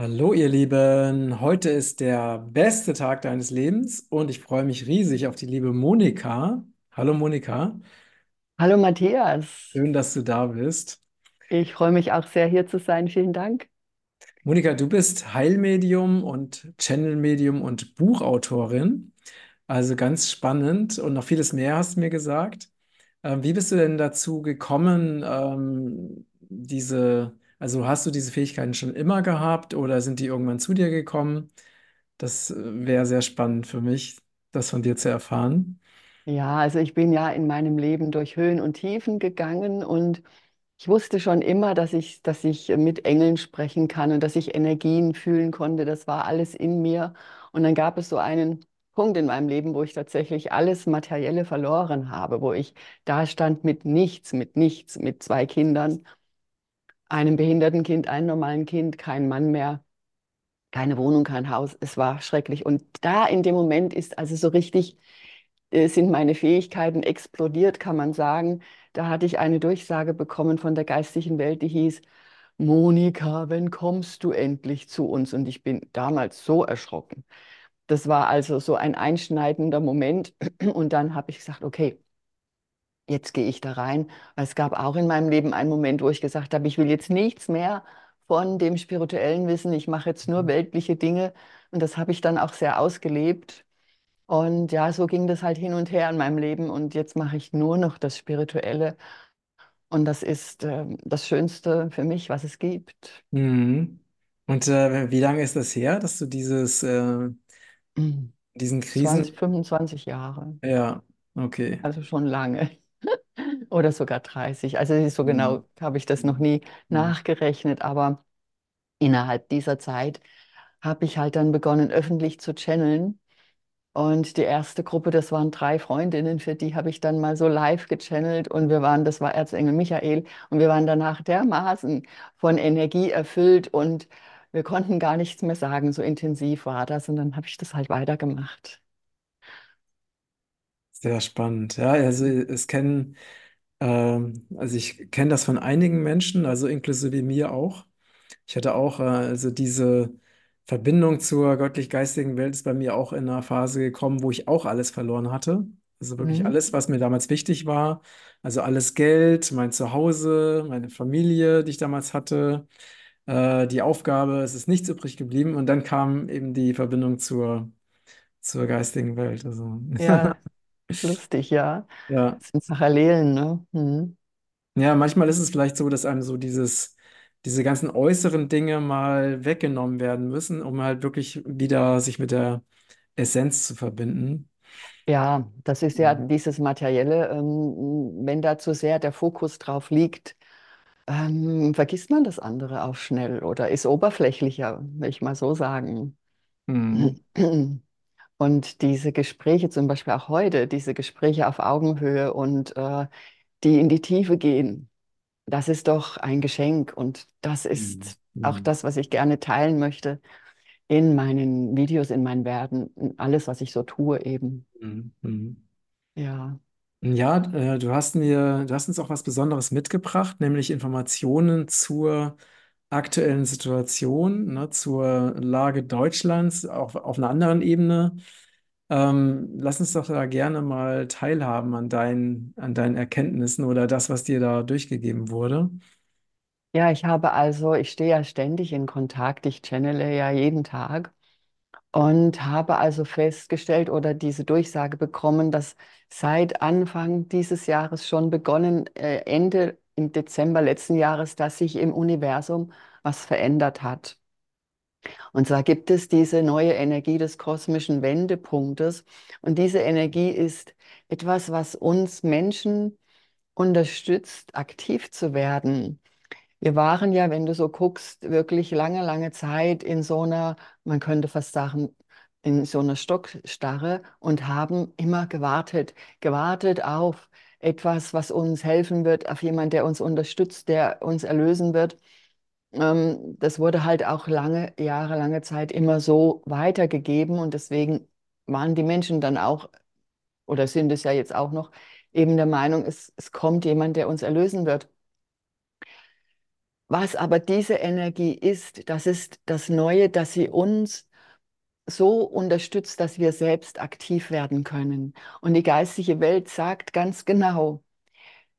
Hallo ihr Lieben, heute ist der beste Tag deines Lebens und ich freue mich riesig auf die liebe Monika. Hallo Monika, Hallo Matthias, schön, dass du da bist. ich freue mich auch sehr, hier zu sein. Vielen Dank. Monika, du bist Heilmedium und Channelmedium und Buchautorin, also ganz spannend und noch vieles mehr hast du mir gesagt. Ähm, wie bist du denn dazu gekommen, ähm, diese, also hast du diese Fähigkeiten schon immer gehabt oder sind die irgendwann zu dir gekommen? Das äh, wäre sehr spannend für mich, das von dir zu erfahren. Ja, also ich bin ja in meinem Leben durch Höhen und Tiefen gegangen und ich wusste schon immer, dass ich, dass ich mit Engeln sprechen kann und dass ich Energien fühlen konnte. Das war alles in mir. Und dann gab es so einen Punkt in meinem Leben, wo ich tatsächlich alles Materielle verloren habe, wo ich da stand mit nichts, mit nichts, mit zwei Kindern, einem behinderten Kind, einem normalen Kind, kein Mann mehr. keine Wohnung, kein Haus. Es war schrecklich. Und da in dem Moment ist also so richtig, äh, sind meine Fähigkeiten explodiert, kann man sagen. Da hatte ich eine Durchsage bekommen von der geistigen Welt, die hieß, Monika, wann kommst du endlich zu uns? Und ich bin damals so erschrocken. Das war also so ein einschneidender Moment. Und dann habe ich gesagt, okay, jetzt gehe ich da rein. Es gab auch in meinem Leben einen Moment, wo ich gesagt habe, ich will jetzt nichts mehr von dem spirituellen Wissen, ich mache jetzt nur weltliche Dinge. Und das habe ich dann auch sehr ausgelebt. Und ja, so ging das halt hin und her in meinem Leben. Und jetzt mache ich nur noch das Spirituelle. Und das ist ähm, das Schönste für mich, was es gibt. Mhm. Und äh, wie lange ist das her, dass du dieses, äh, diesen 20, Krisen, 25 Jahre, ja, okay. also schon lange. Oder sogar 30. Also so Mhm. genau habe ich das noch nie Mhm. nachgerechnet, aber innerhalb dieser Zeit habe ich halt dann begonnen, öffentlich zu channeln. Und die erste Gruppe, das waren drei Freundinnen, für die habe ich dann mal so live gechannelt. Und wir waren, das war Erzengel Michael, und wir waren danach dermaßen von Energie erfüllt und wir konnten gar nichts mehr sagen, so intensiv war das. Und dann habe ich das halt weitergemacht. Sehr spannend. Ja, also es kennen, ähm, also ich kenne das von einigen Menschen, also inklusive mir auch. Ich hatte auch, äh, also diese Verbindung zur göttlich-geistigen Welt ist bei mir auch in einer Phase gekommen, wo ich auch alles verloren hatte. Also wirklich Mhm. alles, was mir damals wichtig war. Also alles Geld, mein Zuhause, meine Familie, die ich damals hatte, äh, die Aufgabe, es ist nichts übrig geblieben. Und dann kam eben die Verbindung zur, zur geistigen Welt. Also, Ja, lustig, ja. ja. Das sind Parallelen, ne? Mhm. Ja, manchmal ist es vielleicht so, dass einem so dieses, diese ganzen äußeren Dinge mal weggenommen werden müssen, um halt wirklich wieder sich mit der Essenz zu verbinden. Ja, das ist ja dieses Materielle, ähm, wenn da zu sehr der Fokus drauf liegt, ähm, vergisst man das andere auch schnell oder ist oberflächlicher, will ich mal so sagen. Mhm. Und diese Gespräche, zum Beispiel auch heute, diese Gespräche auf Augenhöhe und äh, die in die Tiefe gehen, das ist doch ein Geschenk und das Mhm. ist auch Mhm. das, was ich gerne teilen möchte in meinen Videos, in meinen Werten, in alles, was ich so tue eben. Mhm. Mhm. Ja. Ja, äh, du hast mir, du hast uns auch was Besonderes mitgebracht, nämlich Informationen zur aktuellen Situation, ne, zur Lage Deutschlands, auch auf einer anderen Ebene. Ähm, lass uns doch da gerne mal teilhaben an deinen, an deinen Erkenntnissen oder das, was dir da durchgegeben wurde. Ja, ich habe also, ich stehe ja ständig in Kontakt, ich channele ja jeden Tag und habe also festgestellt oder diese Durchsage bekommen, dass seit Anfang dieses Jahres schon begonnen, äh, Ende im Dezember letzten Jahres, dass sich im Universum was verändert hat. Und zwar gibt es diese neue Energie des kosmischen Wendepunktes und diese Energie ist etwas, was uns Menschen unterstützt, aktiv zu werden. Wir waren ja, wenn du so guckst, wirklich lange, lange Zeit in so einer, man könnte fast sagen, in so einer Stockstarre und haben immer gewartet, gewartet auf etwas, was uns helfen wird, auf jemand, der uns unterstützt, der uns erlösen wird. Ähm, das wurde halt auch lange, Jahre, lange Zeit immer so weitergegeben und deswegen waren die Menschen dann auch, oder sind es ja jetzt auch noch, eben der Meinung, es, es kommt jemand, der uns erlösen wird. was aber diese Energie ist, das ist das Neue, dass sie uns so unterstützt, dass wir selbst aktiv werden können. Und die geistige Welt sagt ganz genau,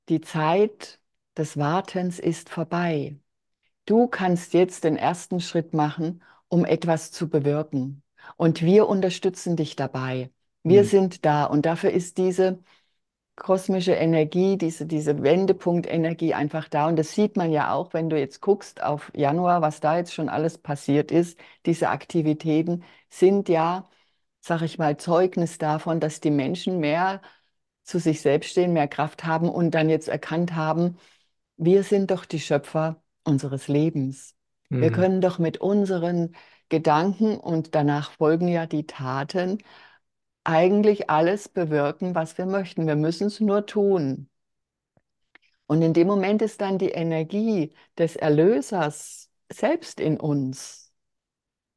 die Zeit des Wartens ist vorbei. Du kannst jetzt den ersten Schritt machen, um etwas zu bewirken. Und wir unterstützen dich dabei. Wir Hm. sind da. Und dafür ist diese kosmische Energie, diese, diese Wendepunktenergie einfach da. Und das sieht man ja auch, wenn du jetzt guckst auf Januar, was da jetzt schon alles passiert ist. Diese Aktivitäten sind ja, sag ich mal, Zeugnis davon, dass die Menschen mehr zu sich selbst stehen, mehr Kraft haben und dann jetzt erkannt haben, wir sind doch die Schöpfer unseres Lebens. Wir Hm. können doch mit unseren Gedanken und danach folgen ja die Taten eigentlich alles bewirken, was wir möchten. Wir müssen es nur tun. Und in dem Moment ist dann die Energie des Erlösers selbst in uns.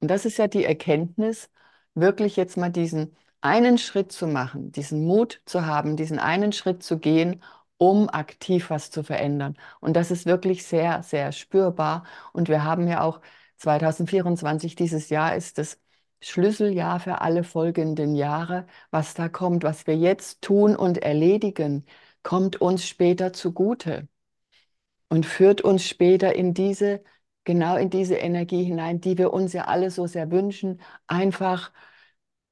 Und das ist ja die Erkenntnis, wirklich jetzt mal diesen einen Schritt zu machen, diesen Mut zu haben, diesen einen Schritt zu gehen, um aktiv was zu verändern. Und das ist wirklich sehr, sehr spürbar. Und wir haben ja auch 2024, dieses Jahr ist das Schlüsseljahr für alle folgenden Jahre. Was da kommt, was wir jetzt tun und erledigen, kommt uns später zugute und führt uns später in diese, genau in diese Energie hinein, die wir uns ja alle so sehr wünschen, einfach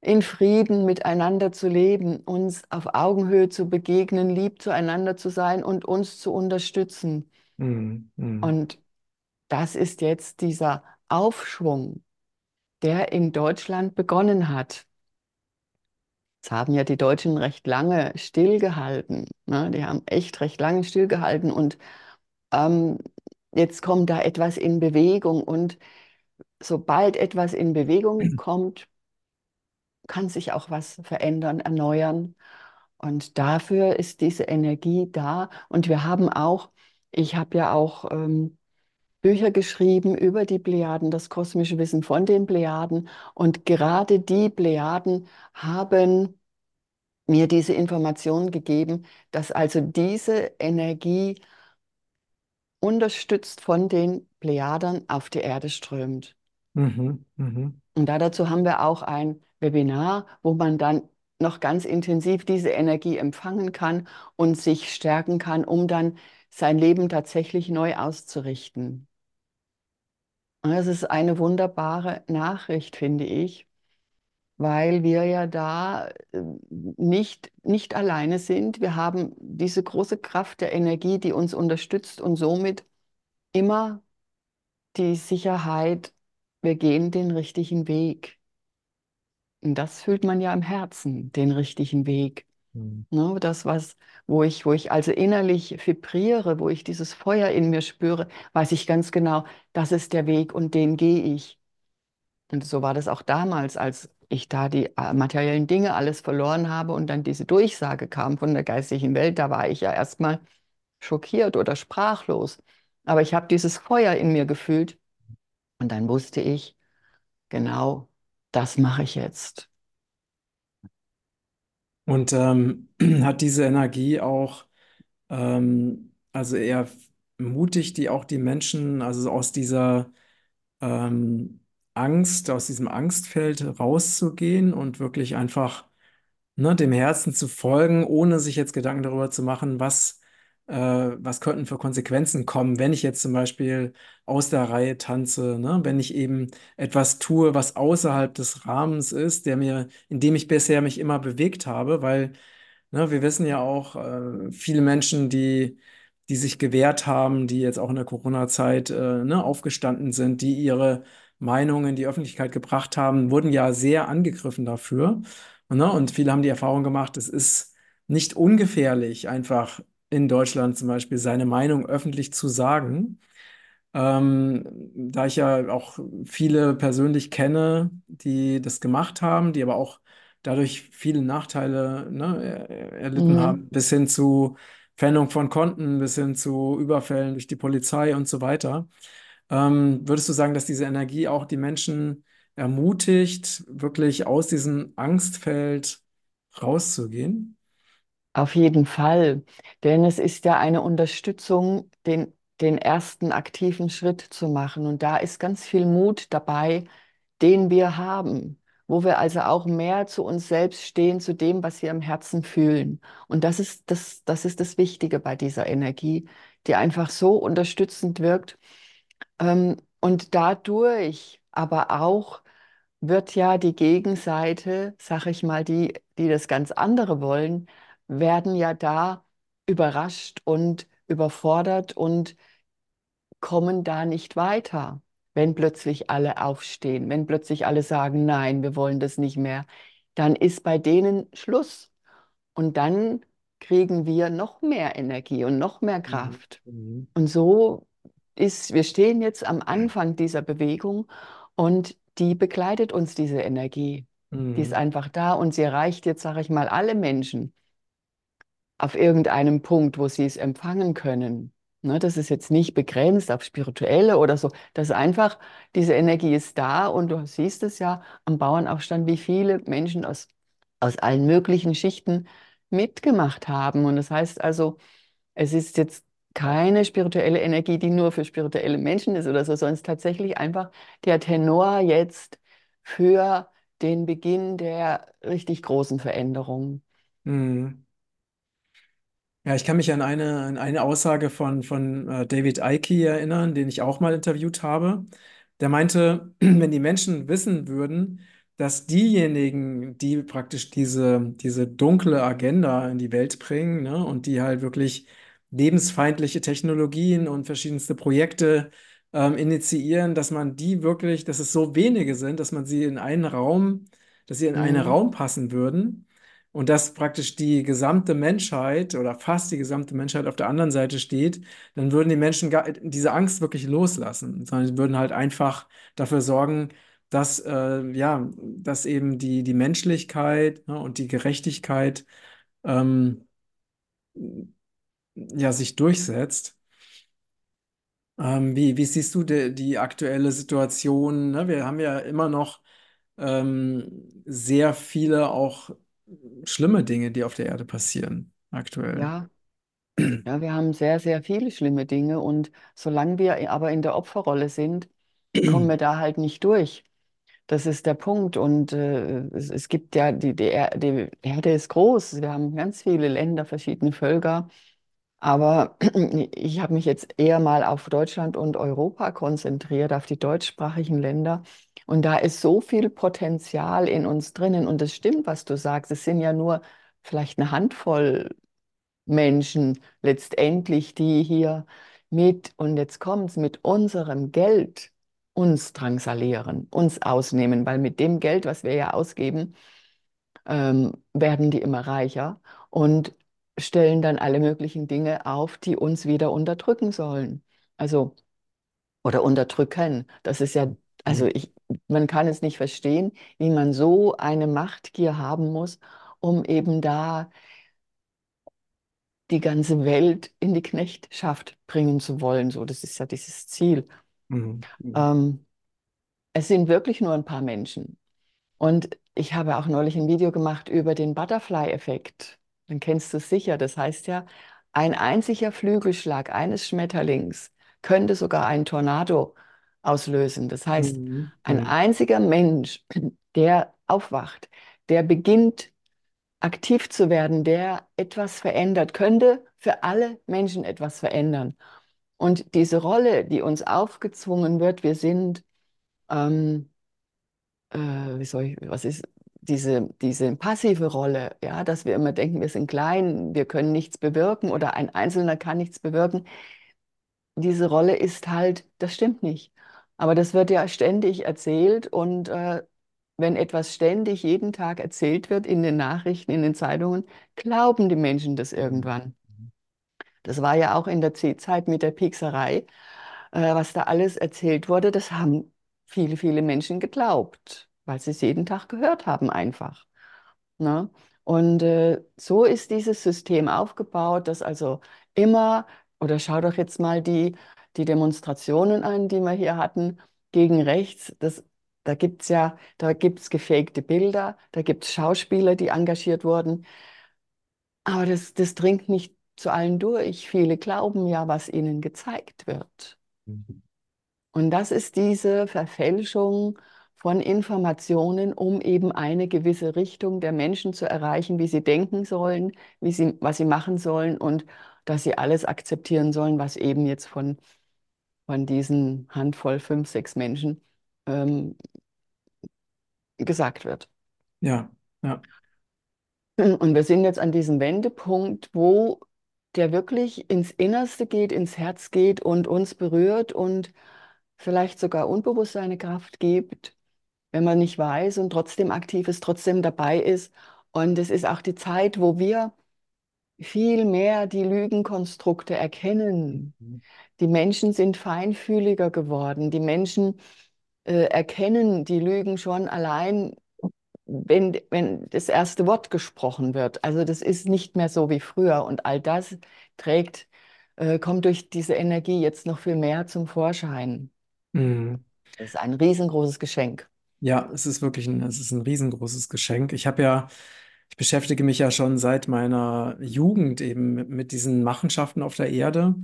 in Frieden miteinander zu leben, uns auf Augenhöhe zu begegnen, lieb zueinander zu sein und uns zu unterstützen. Hm. Hm. Und das ist jetzt dieser Aufschwung, der in Deutschland begonnen hat. Jetzt haben ja die Deutschen recht lange stillgehalten. Ne? Die haben echt recht lange stillgehalten und ähm, jetzt kommt da etwas in Bewegung und sobald etwas in Bewegung kommt, kann sich auch was verändern, erneuern. Und dafür ist diese Energie da. Und wir haben auch, ich habe ja auch ähm, Bücher geschrieben über die Plejaden, das kosmische Wissen von den Plejaden. Und gerade die Plejaden haben mir diese Information gegeben, dass also diese Energie unterstützt von den Plejadern auf die Erde strömt. Mhm. Mhm. Und da dazu haben wir auch ein Webinar, wo man dann noch ganz intensiv diese Energie empfangen kann und sich stärken kann, um dann sein Leben tatsächlich neu auszurichten. Das ist eine wunderbare Nachricht, finde ich, weil wir ja da äh, nicht, nicht alleine sind. Wir haben diese große Kraft der Energie, die uns unterstützt und somit immer die Sicherheit, wir gehen den richtigen Weg. Und das fühlt man ja im Herzen, den richtigen Weg. Hm. Ne, das, was, wo ich, wo ich also innerlich vibriere, wo ich dieses Feuer in mir spüre, weiß ich ganz genau, das ist der Weg und den gehe ich. Und so war das auch damals, als ich da die äh, materiellen Dinge alles verloren habe und dann diese Durchsage kam von der geistigen Welt, da war ich ja erstmal schockiert oder sprachlos. Aber ich habe dieses Feuer in mir gefühlt und dann wusste ich, genau, das mache ich jetzt. Und ähm, hat diese Energie auch, ähm, also eher mutig, die auch die Menschen, also aus dieser ähm, Angst, aus diesem Angstfeld rauszugehen und wirklich einfach ne, dem Herzen zu folgen, ohne sich jetzt Gedanken darüber zu machen, was, was könnten für Konsequenzen kommen, wenn ich jetzt zum Beispiel aus der Reihe tanze, ne, wenn ich eben etwas tue, was außerhalb des Rahmens ist, der mir, in dem ich bisher mich immer bewegt habe, weil Ne, wir wissen ja auch, äh, viele Menschen, die, die sich gewehrt haben, die jetzt auch in der Corona-Zeit äh, ne, aufgestanden sind, die ihre Meinung in die Öffentlichkeit gebracht haben, wurden ja sehr angegriffen dafür. Ne, und viele haben die Erfahrung gemacht, es ist nicht ungefährlich, einfach in Deutschland zum Beispiel seine Meinung öffentlich zu sagen. Ähm, da ich ja auch viele persönlich kenne, die das gemacht haben, die aber auch dadurch viele Nachteile, ne, er- erlitten Mhm. haben, bis hin zu Pfändung von Konten, bis hin zu Überfällen durch die Polizei und so weiter. Ähm, würdest du sagen, dass diese Energie auch die Menschen ermutigt, wirklich aus diesem Angstfeld rauszugehen? Auf jeden Fall, denn es ist ja eine Unterstützung, den, den ersten aktiven Schritt zu machen. Und da ist ganz viel Mut dabei, den wir haben, wo wir also auch mehr zu uns selbst stehen, zu dem, was wir im Herzen fühlen. Und das ist das, das ist das Wichtige bei dieser Energie, die einfach so unterstützend wirkt. Ähm, und dadurch aber auch wird ja die Gegenseite, sag ich mal, die, die das ganz andere wollen, werden ja da überrascht und überfordert und kommen da nicht weiter, wenn plötzlich alle aufstehen, wenn plötzlich alle sagen, nein, wir wollen das nicht mehr, dann ist bei denen Schluss. Und dann kriegen wir noch mehr Energie und noch mehr Mhm. Kraft. Mhm. Und so ist, wir stehen jetzt am Anfang dieser Bewegung und die begleitet uns, diese Energie. Die ist Mhm. einfach da und sie erreicht jetzt, sage ich mal, alle Menschen auf irgendeinem Punkt, wo sie es empfangen können. Ne, das ist jetzt nicht begrenzt auf spirituelle oder so. Das ist einfach, diese Energie ist da und du siehst es ja am Bauernaufstand, wie viele Menschen aus, aus allen möglichen Schichten mitgemacht haben. Und das heißt also, es ist jetzt keine spirituelle Energie, die nur für spirituelle Menschen ist oder so, sondern es ist tatsächlich einfach der Tenor jetzt für den Beginn der richtig großen Veränderung. Mhm. Ja, ich kann mich an eine, an eine Aussage von, von äh, David Icke erinnern, den ich auch mal interviewt habe. Der meinte, wenn die Menschen wissen würden, dass diejenigen, die praktisch diese, diese dunkle Agenda in die Welt bringen, ne, und die halt wirklich lebensfeindliche Technologien und verschiedenste Projekte ähm, initiieren, dass man die wirklich, dass es so wenige sind, dass man sie in einen Raum, dass sie in einen Mhm. Raum passen würden und dass praktisch die gesamte Menschheit oder fast die gesamte Menschheit auf der anderen Seite steht, dann würden die Menschen gar, diese Angst wirklich loslassen, sondern sie würden halt einfach dafür sorgen, dass, äh, ja, dass eben die, die Menschlichkeit, ne, und die Gerechtigkeit ähm, ja, sich durchsetzt. Ähm, wie, wie siehst du die, die aktuelle Situation? Ne? Wir haben ja immer noch ähm, sehr viele auch schlimme Dinge, die auf der Erde passieren, aktuell. Ja, ja, wir haben sehr, sehr viele schlimme Dinge und solange wir aber in der Opferrolle sind, kommen wir da halt nicht durch. Das ist der Punkt. Und äh, es, es gibt ja, die, die, die Erde ist groß. Wir haben ganz viele Länder, verschiedene Völker. Aber ich habe mich jetzt eher mal auf Deutschland und Europa konzentriert, auf die deutschsprachigen Länder. Und da ist so viel Potenzial in uns drinnen. Und es stimmt, was du sagst. Es sind ja nur vielleicht eine Handvoll Menschen letztendlich, die hier mit, und jetzt kommt's, mit unserem Geld uns drangsalieren, uns ausnehmen, weil mit dem Geld, was wir ja ausgeben, ähm, werden die immer reicher und stellen dann alle möglichen Dinge auf, die uns wieder unterdrücken sollen. Also, oder unterdrücken. Das ist ja, also Mhm. ich, man kann es nicht verstehen, wie man so eine Machtgier haben muss, um eben da die ganze Welt in die Knechtschaft bringen zu wollen. So, das ist ja dieses Ziel. Mhm. Mhm. Ähm, es sind wirklich nur ein paar Menschen. Und ich habe auch neulich ein Video gemacht über den Butterfly-Effekt. Den kennst du sicher. Das heißt ja, ein einziger Flügelschlag eines Schmetterlings könnte sogar einen Tornado auslösen. Das heißt, Mhm. ein einziger Mensch, der aufwacht, der beginnt aktiv zu werden, der etwas verändert, könnte für alle Menschen etwas verändern. Und diese Rolle, die uns aufgezwungen wird, wir sind, ähm, äh, wie soll ich, was ist diese, diese passive Rolle, ja, dass wir immer denken, wir sind klein, wir können nichts bewirken oder ein Einzelner kann nichts bewirken. Diese Rolle ist halt, das stimmt nicht. Aber das wird ja ständig erzählt und äh, wenn etwas ständig jeden Tag erzählt wird in den Nachrichten, in den Zeitungen, glauben die Menschen das irgendwann. Das war ja auch in der C-Zeit mit der Piekserei, äh, was da alles erzählt wurde, das haben viele, viele Menschen geglaubt, weil sie es jeden Tag gehört haben einfach. Ne? Und äh, so ist dieses System aufgebaut, dass also immer, oder schau doch jetzt mal die, die Demonstrationen an, die wir hier hatten, gegen rechts. Das, da gibt es ja, da gibt gefakte Bilder, da gibt es Schauspieler, die engagiert wurden. Aber das, das dringt nicht zu allen durch. Viele glauben ja, was ihnen gezeigt wird. Und das ist diese Verfälschung von Informationen, um eben eine gewisse Richtung der Menschen zu erreichen, wie sie denken sollen, wie sie, was sie machen sollen und dass sie alles akzeptieren sollen, was eben jetzt von, von diesen Handvoll, fünf, sechs Menschen ähm, gesagt wird. Ja, ja. Und wir sind jetzt an diesem Wendepunkt, wo der wirklich ins Innerste geht, ins Herz geht und uns berührt und vielleicht sogar unbewusst seine Kraft gibt, wenn man nicht weiß und trotzdem aktiv ist, trotzdem dabei ist. Und es ist auch die Zeit, wo wir viel mehr die Lügenkonstrukte erkennen. Mhm. Die Menschen sind feinfühliger geworden. Die Menschen äh, erkennen die Lügen schon allein, wenn, wenn das erste Wort gesprochen wird. Also das ist nicht mehr so wie früher. Und all das trägt, äh, kommt durch diese Energie jetzt noch viel mehr zum Vorschein. Mhm. Das ist ein riesengroßes Geschenk. Ja, es ist wirklich ein, es ist ein riesengroßes Geschenk. Ich habe ja, ich beschäftige mich ja schon seit meiner Jugend eben mit, mit diesen Machenschaften auf der Erde.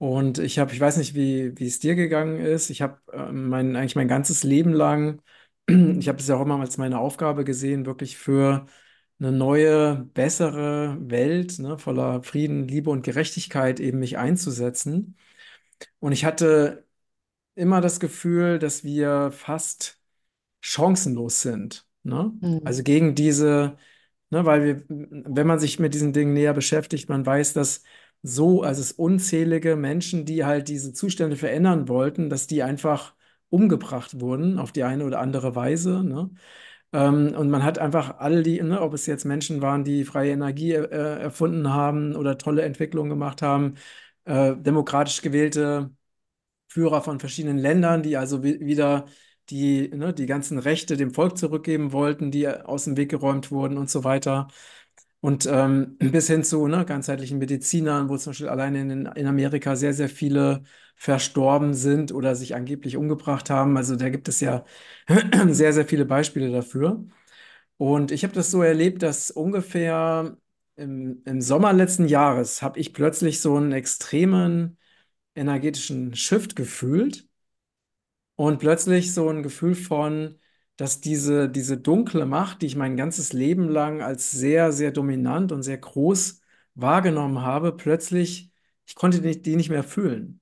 Und ich habe, ich weiß nicht, wie, wie es dir gegangen ist. Ich habe ähm, mein, eigentlich mein ganzes Leben lang, ich habe es ja auch immer als meine Aufgabe gesehen, wirklich für eine neue, bessere Welt, ne, voller Frieden, Liebe und Gerechtigkeit eben mich einzusetzen. Und ich hatte immer das Gefühl, dass wir fast chancenlos sind. Ne? Mhm. Also gegen diese, ne, weil wir, wenn man sich mit diesen Dingen näher beschäftigt, man weiß, dass so, also es unzählige Menschen, die halt diese Zustände verändern wollten, dass die einfach umgebracht wurden auf die eine oder andere Weise. Ne? Ähm, und man hat einfach all die, ne, ob es jetzt Menschen waren, die freie Energie äh, erfunden haben oder tolle Entwicklungen gemacht haben, äh, demokratisch gewählte Führer von verschiedenen Ländern, die also wi- wieder die, ne, die ganzen Rechte dem Volk zurückgeben wollten, die aus dem Weg geräumt wurden und so weiter. Und ähm, bis hin zu ne, ganzheitlichen Medizinern, wo zum Beispiel alleine in, in Amerika sehr, sehr viele verstorben sind oder sich angeblich umgebracht haben. Also da gibt es ja sehr, sehr viele Beispiele dafür. Und ich habe das so erlebt, dass ungefähr im, im Sommer letzten Jahres habe ich plötzlich so einen extremen energetischen Shift gefühlt und plötzlich so ein Gefühl von, dass diese, diese dunkle Macht, die ich mein ganzes Leben lang als sehr, sehr dominant und sehr groß wahrgenommen habe, plötzlich, ich konnte die, die nicht mehr fühlen.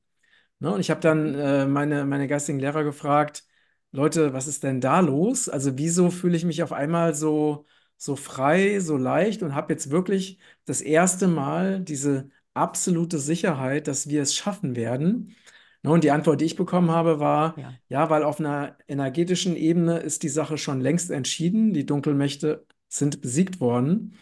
Ne? Und ich habe dann äh, meine, meine geistigen Lehrer gefragt, Leute, was ist denn da los? Also wieso fühle ich mich auf einmal so, so frei, so leicht und habe jetzt wirklich das erste Mal diese absolute Sicherheit, dass wir es schaffen werden. Ne? Und die Antwort, die ich bekommen habe, war, Ja. ja, weil auf einer energetischen Ebene ist die Sache schon längst entschieden. Die Dunkelmächte sind besiegt worden.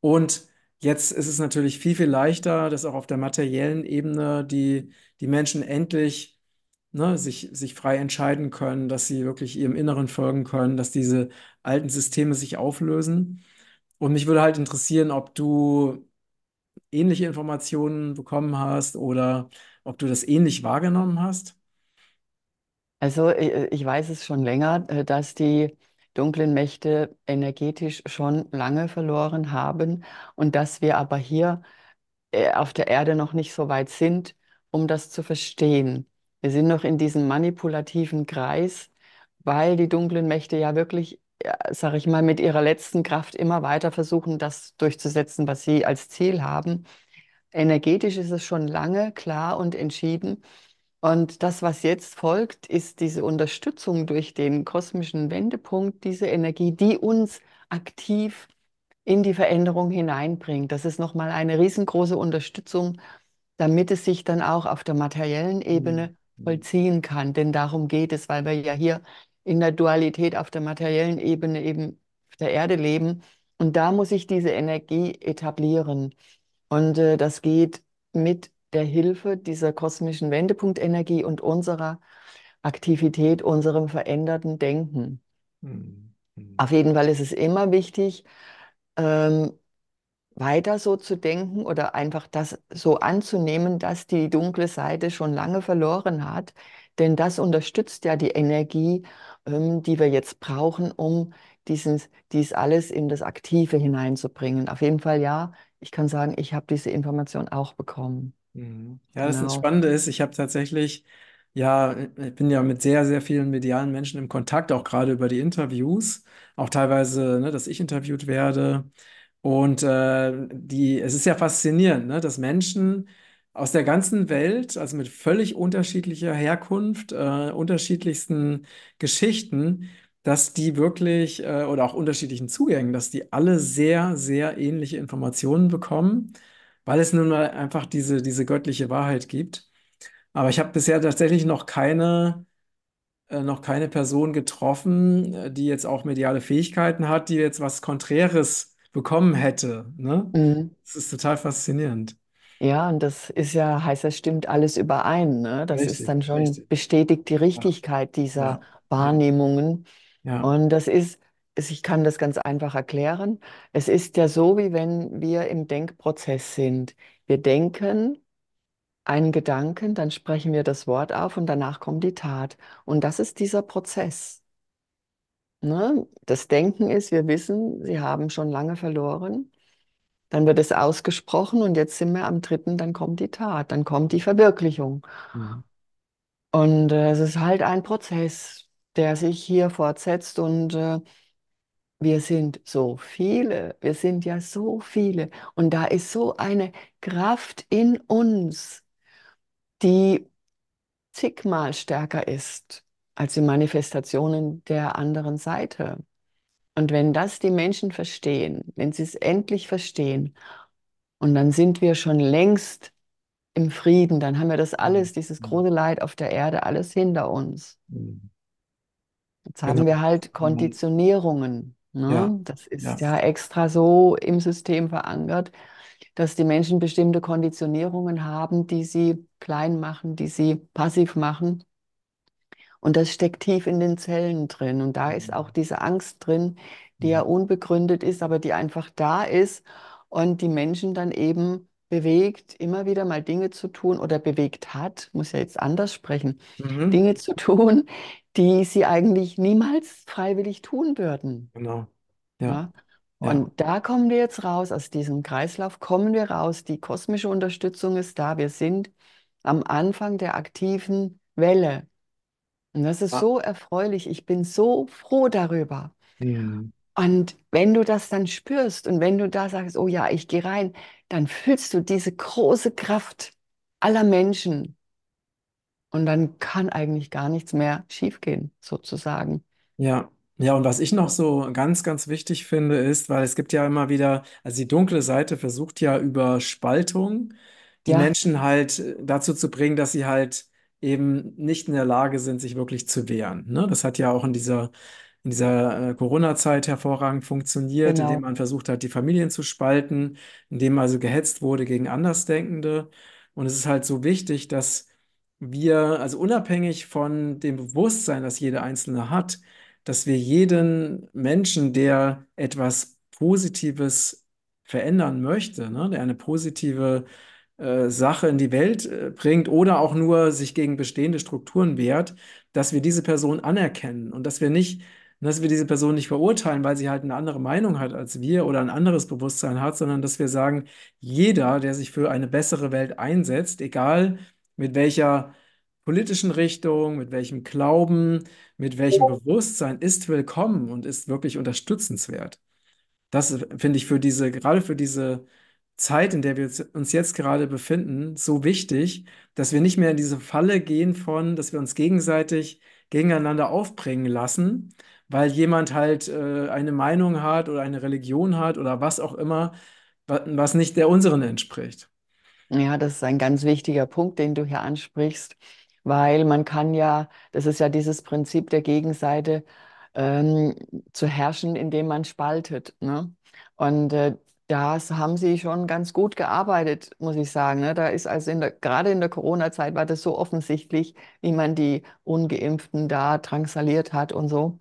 Und jetzt ist es natürlich viel, viel leichter, dass auch auf der materiellen Ebene die, die Menschen endlich ne, sich, sich frei entscheiden können, dass sie wirklich ihrem Inneren folgen können, dass diese alten Systeme sich auflösen. Und mich würde halt interessieren, ob du ähnliche Informationen bekommen hast oder ob du das ähnlich wahrgenommen hast. Also äh, ich weiß es schon länger, äh, dass die dunklen Mächte energetisch schon lange verloren haben und dass wir aber hier äh, auf der Erde noch nicht so weit sind, um das zu verstehen. Wir sind noch in diesem manipulativen Kreis, weil die dunklen Mächte ja wirklich, ja, sag ich mal, mit ihrer letzten Kraft immer weiter versuchen, das durchzusetzen, was sie als Ziel haben. Energetisch ist es schon lange klar und entschieden. Und das, was jetzt folgt, ist diese Unterstützung durch den kosmischen Wendepunkt, diese Energie, die uns aktiv in die Veränderung hineinbringt. Das ist nochmal eine riesengroße Unterstützung, damit es sich dann auch auf der materiellen Mhm. Ebene vollziehen kann. Denn darum geht es, weil wir ja hier in der Dualität auf der materiellen Ebene eben auf der Erde leben. Und da muss sich diese Energie etablieren. Und äh, das geht mit der Hilfe dieser kosmischen Wendepunktenergie und unserer Aktivität, unserem veränderten Denken. Mhm. Auf jeden Fall ist es immer wichtig, ähm, weiter so zu denken oder einfach das so anzunehmen, dass die dunkle Seite schon lange verloren hat. Denn das unterstützt ja die Energie, ähm, die wir jetzt brauchen, um dieses, dies alles in das Aktive hineinzubringen. Auf jeden Fall ja, ich kann sagen, ich habe diese Information auch bekommen. Mhm. Ja, das Genau. Spannende ist, ich habe tatsächlich, ja, ich bin ja mit sehr, sehr vielen medialen Menschen im Kontakt, auch gerade über die Interviews, auch teilweise, ne, dass ich interviewt werde. Und äh, die, es ist ja faszinierend, ne, dass Menschen aus der ganzen Welt, also mit völlig unterschiedlicher Herkunft, äh, unterschiedlichsten Geschichten, dass die wirklich, äh, oder auch unterschiedlichen Zugängen, dass die alle sehr, sehr ähnliche Informationen bekommen weil es nun mal einfach diese, diese göttliche Wahrheit gibt. Aber ich habe bisher tatsächlich noch keine, äh, noch keine Person getroffen, äh, die jetzt auch mediale Fähigkeiten hat, die jetzt was Konträres bekommen hätte. Ne? Mhm. Das ist total faszinierend. Ja, und das ist ja, heißt, das stimmt alles überein, ne? Das ist Richtig, dann schon richtig. bestätigt die Ja, Richtigkeit dieser ja, ja, Wahrnehmungen. Ja. Und das ist, ich kann das ganz einfach erklären. Es ist ja so, wie wenn wir im Denkprozess sind. Wir denken einen Gedanken, dann sprechen wir das Wort auf und danach kommt die Tat. Und das ist dieser Prozess. Ne? Das Denken ist, wir wissen, sie haben schon lange verloren. Dann wird es ausgesprochen und jetzt sind wir am dritten, dann kommt die Tat, dann kommt die Verwirklichung. Mhm. Und äh, es ist halt ein Prozess, der sich hier fortsetzt und äh, wir sind so viele, wir sind ja so viele und da ist so eine Kraft in uns, die zigmal stärker ist als die Manifestationen der anderen Seite. Und wenn das die Menschen verstehen, wenn sie es endlich verstehen, und dann sind wir schon längst im Frieden, dann haben wir das Mhm. alles, dieses Mhm. große Leid auf der Erde, alles hinter uns. Mhm. Jetzt haben Genau. wir halt Mhm. Konditionierungen. Ja, Ne? Das ist ja. ja extra so im System verankert, dass die Menschen bestimmte Konditionierungen haben, die sie klein machen, die sie passiv machen. Und das steckt tief in den Zellen drin. Und da ist auch diese Angst drin, die ja Mhm. unbegründet ist, aber die einfach da ist und die Menschen dann eben bewegt, immer wieder mal Dinge zu tun oder bewegt hat, muss ja jetzt anders sprechen, Mhm. Dinge zu tun, die sie eigentlich niemals freiwillig tun würden. Genau. Ja, Ja? ja. Und da kommen wir jetzt raus, aus diesem Kreislauf kommen wir raus. Die kosmische Unterstützung ist da. Wir sind am Anfang der aktiven Welle. Und das ist Ah. so erfreulich. Ich bin so froh darüber. Mhm. Und wenn du das dann spürst und wenn du da sagst, oh ja, ich gehe rein, dann fühlst du diese große Kraft aller Menschen. Und dann kann eigentlich gar nichts mehr schiefgehen, sozusagen. Ja, ja, und was ich noch so ganz, ganz wichtig finde, ist, weil es gibt ja immer wieder, also die dunkle Seite versucht ja über Spaltung die Ja, Menschen halt äh, dazu zu bringen, dass sie halt eben nicht in der Lage sind, sich wirklich zu wehren. Ne? Das hat ja auch in dieser, in dieser äh, Corona-Zeit hervorragend funktioniert, indem genau. man versucht hat, die Familien zu spalten, indem also gehetzt wurde gegen Andersdenkende. Und es ist halt so wichtig, dass wir, also unabhängig von dem Bewusstsein, das jeder Einzelne hat, dass wir jeden Menschen, der etwas Positives verändern möchte, ne, der eine positive äh, Sache in die Welt äh, bringt oder auch nur sich gegen bestehende Strukturen wehrt, dass wir diese Person anerkennen und dass wir nicht, dass wir diese Person nicht verurteilen, weil sie halt eine andere Meinung hat als wir oder ein anderes Bewusstsein hat, sondern dass wir sagen, jeder, der sich für eine bessere Welt einsetzt, egal mit welcher politischen Richtung, mit welchem Glauben, mit welchem Bewusstsein, ist willkommen und ist wirklich unterstützenswert. Das finde ich für diese, gerade für diese Zeit, in der wir uns jetzt gerade befinden, so wichtig, dass wir nicht mehr in diese Falle gehen von, dass wir uns gegenseitig gegeneinander aufbringen lassen, weil jemand halt äh, eine Meinung hat oder eine Religion hat oder was auch immer, wa- was nicht der unseren entspricht. Ja, das ist ein ganz wichtiger Punkt, den du hier ansprichst, weil man kann ja, das ist ja dieses Prinzip der Gegenseite, ähm, zu herrschen, indem man spaltet. Ne? Und äh, das haben sie schon ganz gut gearbeitet, muss ich sagen. Ne? Da ist also in der, gerade in der Corona-Zeit war das so offensichtlich, wie man die Ungeimpften da drangsaliert hat und so.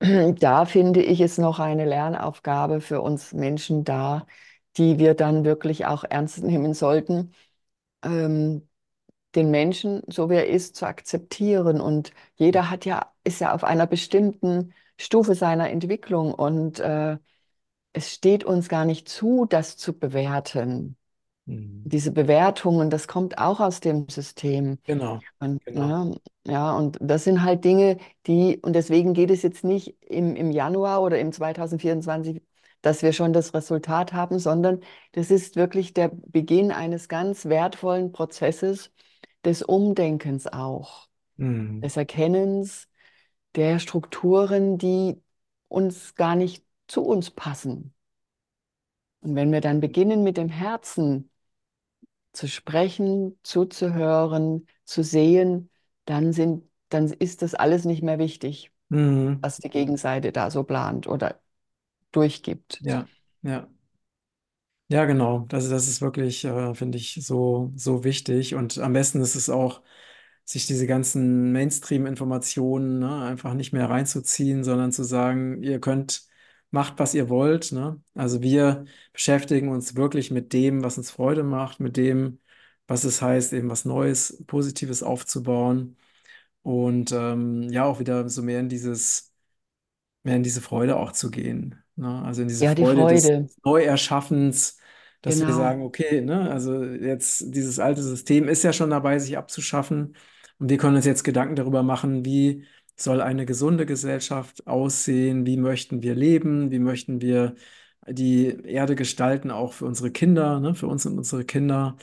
Da finde ich es noch eine Lernaufgabe für uns Menschen da, die wir dann wirklich auch ernst nehmen sollten ähm, den Menschen, so wie er ist, zu akzeptieren. Und jeder hat ja, ist ja auf einer bestimmten Stufe seiner Entwicklung. Und äh, es steht uns gar nicht zu, das zu bewerten. Mhm. Diese Bewertungen, das kommt auch aus dem System. Genau, Und, genau. ja, ja, und das sind halt Dinge, die, und deswegen geht es jetzt nicht im, im Januar oder im 2024, dass wir schon das Resultat haben, sondern das ist wirklich der Beginn eines ganz wertvollen Prozesses des Umdenkens auch, Mhm. des Erkennens der Strukturen, die uns gar nicht zu uns passen. Und wenn wir dann beginnen mit dem Herzen zu sprechen, zuzuhören, zu sehen, dann sind, dann ist das alles nicht mehr wichtig, Mhm. was die Gegenseite da so plant oder durchgibt. Ja, ja. Ja, genau. Das, das ist wirklich, äh, finde ich, so, so wichtig. Und am besten ist es auch, sich diese ganzen Mainstream-Informationen, ne, einfach nicht mehr reinzuziehen, sondern zu sagen, ihr könnt, macht, was ihr wollt, ne? Also wir beschäftigen uns wirklich mit dem, was uns Freude macht, mit dem, was es heißt, eben was Neues, Positives aufzubauen. Und ähm, ja, auch wieder so mehr in dieses mehr in diese Freude auch zu gehen. Ne? Also in diese Ja, die Freude des Freude, Neuerschaffens, dass wir genau. sagen, okay, ne, also jetzt dieses alte System ist ja schon dabei, sich abzuschaffen. Und wir können uns jetzt Gedanken darüber machen, wie soll eine gesunde Gesellschaft aussehen, wie möchten wir leben, wie möchten wir die Erde gestalten, auch für unsere Kinder, ne, für uns und unsere Kinder.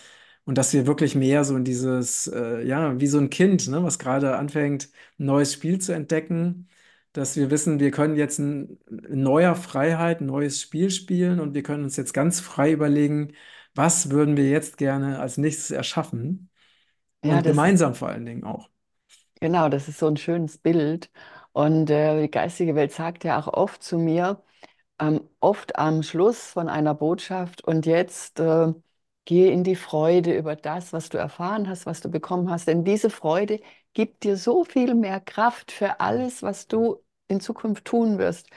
Und dass wir wirklich mehr so in dieses, äh, ja, wie so ein Kind, ne, was gerade anfängt, ein neues Spiel zu entdecken dass wir wissen, wir können jetzt in neuer Freiheit ein neues Spiel spielen und wir können uns jetzt ganz frei überlegen, was würden wir jetzt gerne als nächstes erschaffen und gemeinsam vor allen Dingen auch. Genau, das ist so ein schönes Bild. Und äh, die geistige Welt sagt ja auch oft zu mir, ähm, oft am Schluss von einer Botschaft und jetzt äh, gehe in die Freude über das, was du erfahren hast, was du bekommen hast. Denn diese Freude gibt dir so viel mehr Kraft für alles, was du in Zukunft tun wirst.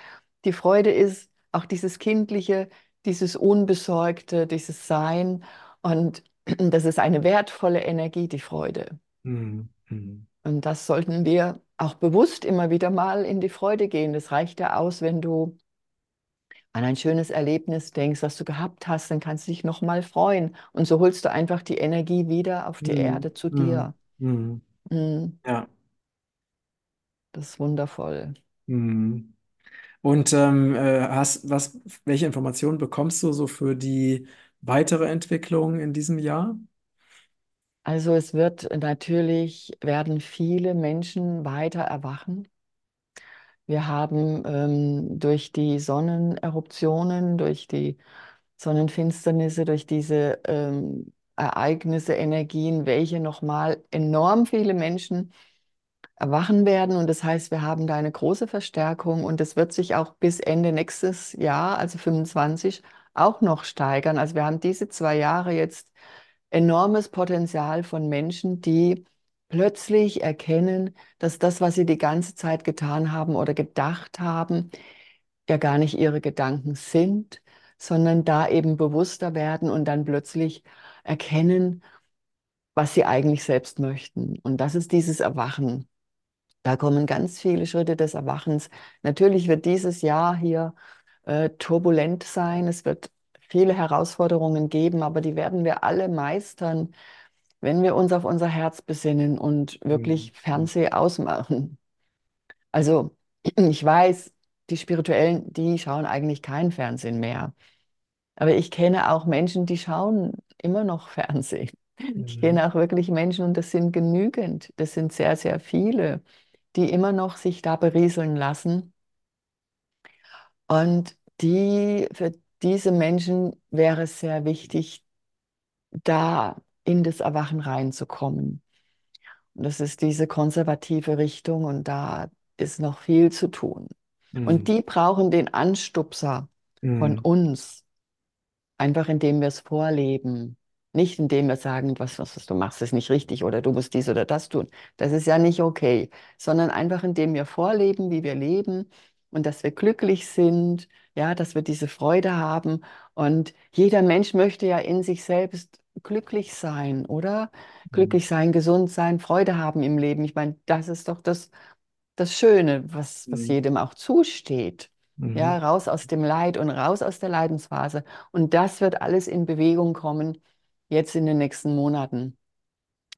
Die Freude ist auch dieses Kindliche, dieses Unbesorgte, dieses Sein. Und das ist eine wertvolle Energie, die Freude. Mhm. Mhm. Und das sollten wir auch bewusst immer wieder mal in die Freude gehen. Das reicht ja aus, wenn du an ein schönes Erlebnis denkst, was du gehabt hast, dann kannst du dich nochmal freuen. Und so holst du einfach die Energie wieder auf die Mhm. Erde zu Mhm. dir. Mhm. Mm, Ja. Das ist wundervoll. Mhm. Und ähm, äh, hast, was, welche Informationen bekommst du so für die weitere Entwicklung in diesem Jahr? Also es wird natürlich, werden viele Menschen weiter erwachen. Wir haben ähm, durch die Sonneneruptionen, durch die Sonnenfinsternisse, durch diese ähm, Ereignisse, Energien, welche nochmal enorm viele Menschen erwachen werden. Und das heißt, wir haben da eine große Verstärkung und es wird sich auch bis Ende nächstes Jahr, also 25, auch noch steigern. Also wir haben diese zwei Jahre jetzt enormes Potenzial von Menschen, die plötzlich erkennen, dass das, was sie die ganze Zeit getan haben oder gedacht haben, ja gar nicht ihre Gedanken sind, sondern da eben bewusster werden und dann plötzlich erkennen, was sie eigentlich selbst möchten. Und das ist dieses Erwachen. Da kommen ganz viele Schritte des Erwachens. Natürlich wird dieses Jahr hier äh, turbulent sein. Es wird viele Herausforderungen geben, aber die werden wir alle meistern, wenn wir uns auf unser Herz besinnen und Mhm. wirklich Fernseh ausmachen. Also ich weiß, die Spirituellen, die schauen eigentlich kein Fernsehen mehr. Aber ich kenne auch Menschen, die schauen immer noch Fernsehen. Ich Mhm. kenne auch wirklich Menschen, und das sind genügend, das sind sehr, sehr viele, die immer noch sich da berieseln lassen. Und die, für diese Menschen wäre es sehr wichtig, da in das Erwachen reinzukommen. Und das ist diese konservative Richtung und da ist noch viel zu tun. Und Mhm. die brauchen den Anstupser von Mhm. uns, einfach indem wir es vorleben. Nicht indem wir sagen, was, was, was du machst, ist nicht richtig oder du musst dies oder das tun. Das ist ja nicht okay, sondern einfach indem wir vorleben, wie wir leben und dass wir glücklich sind, ja, dass wir diese Freude haben. Und jeder Mensch möchte ja in sich selbst glücklich sein, oder? Mhm. Glücklich sein, gesund sein, Freude haben im Leben. Ich meine, das ist doch das, das Schöne, was, was Mhm. jedem auch zusteht. Mhm. Ja, raus aus dem Leid und raus aus der Leidensphase. Und das wird alles in Bewegung kommen, jetzt in den nächsten Monaten.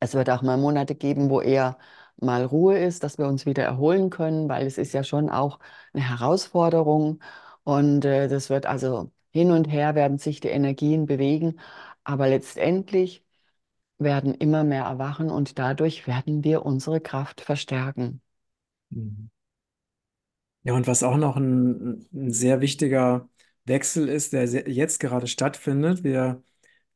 Es wird auch mal Monate geben, wo eher mal Ruhe ist, dass wir uns wieder erholen können, weil es ist ja schon auch eine Herausforderung. Und äh, das wird also hin und her werden sich die Energien bewegen. Aber letztendlich werden immer mehr erwachen und dadurch werden wir unsere Kraft verstärken. Mhm. Ja, und was auch noch ein, ein sehr wichtiger Wechsel ist, der jetzt gerade stattfindet. Wir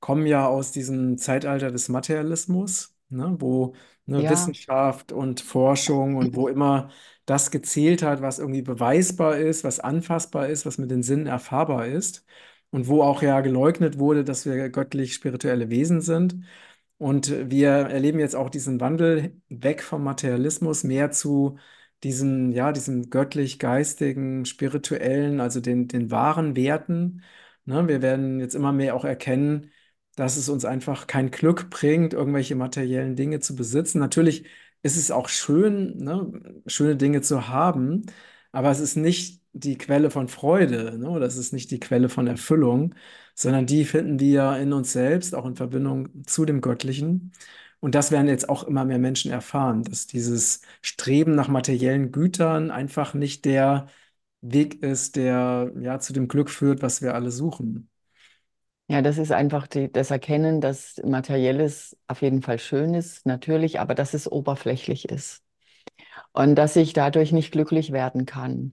kommen ja aus diesem Zeitalter des Materialismus, ne, wo ne, Ja, Wissenschaft und Forschung und wo immer das gezählt hat, was irgendwie beweisbar ist, was anfassbar ist, was mit den Sinnen erfahrbar ist. Und wo auch ja geleugnet wurde, dass wir göttlich-spirituelle Wesen sind. Und wir erleben jetzt auch diesen Wandel weg vom Materialismus mehr zu diesen, ja, diesem göttlich-geistigen, spirituellen, also den, den wahren Werten. Ne? Wir werden jetzt immer mehr auch erkennen, dass es uns einfach kein Glück bringt, irgendwelche materiellen Dinge zu besitzen. Natürlich ist es auch schön, ne, schöne Dinge zu haben, aber es ist nicht die Quelle von Freude, ne, es ist nicht die Quelle von Erfüllung, sondern die finden wir in uns selbst, auch in Verbindung zu dem Göttlichen. Und das werden jetzt auch immer mehr Menschen erfahren, dass dieses Streben nach materiellen Gütern einfach nicht der Weg ist, der ja zu dem Glück führt, was wir alle suchen. Ja, das ist einfach die, das Erkennen, dass Materielles auf jeden Fall schön ist, natürlich, aber dass es oberflächlich ist und dass ich dadurch nicht glücklich werden kann.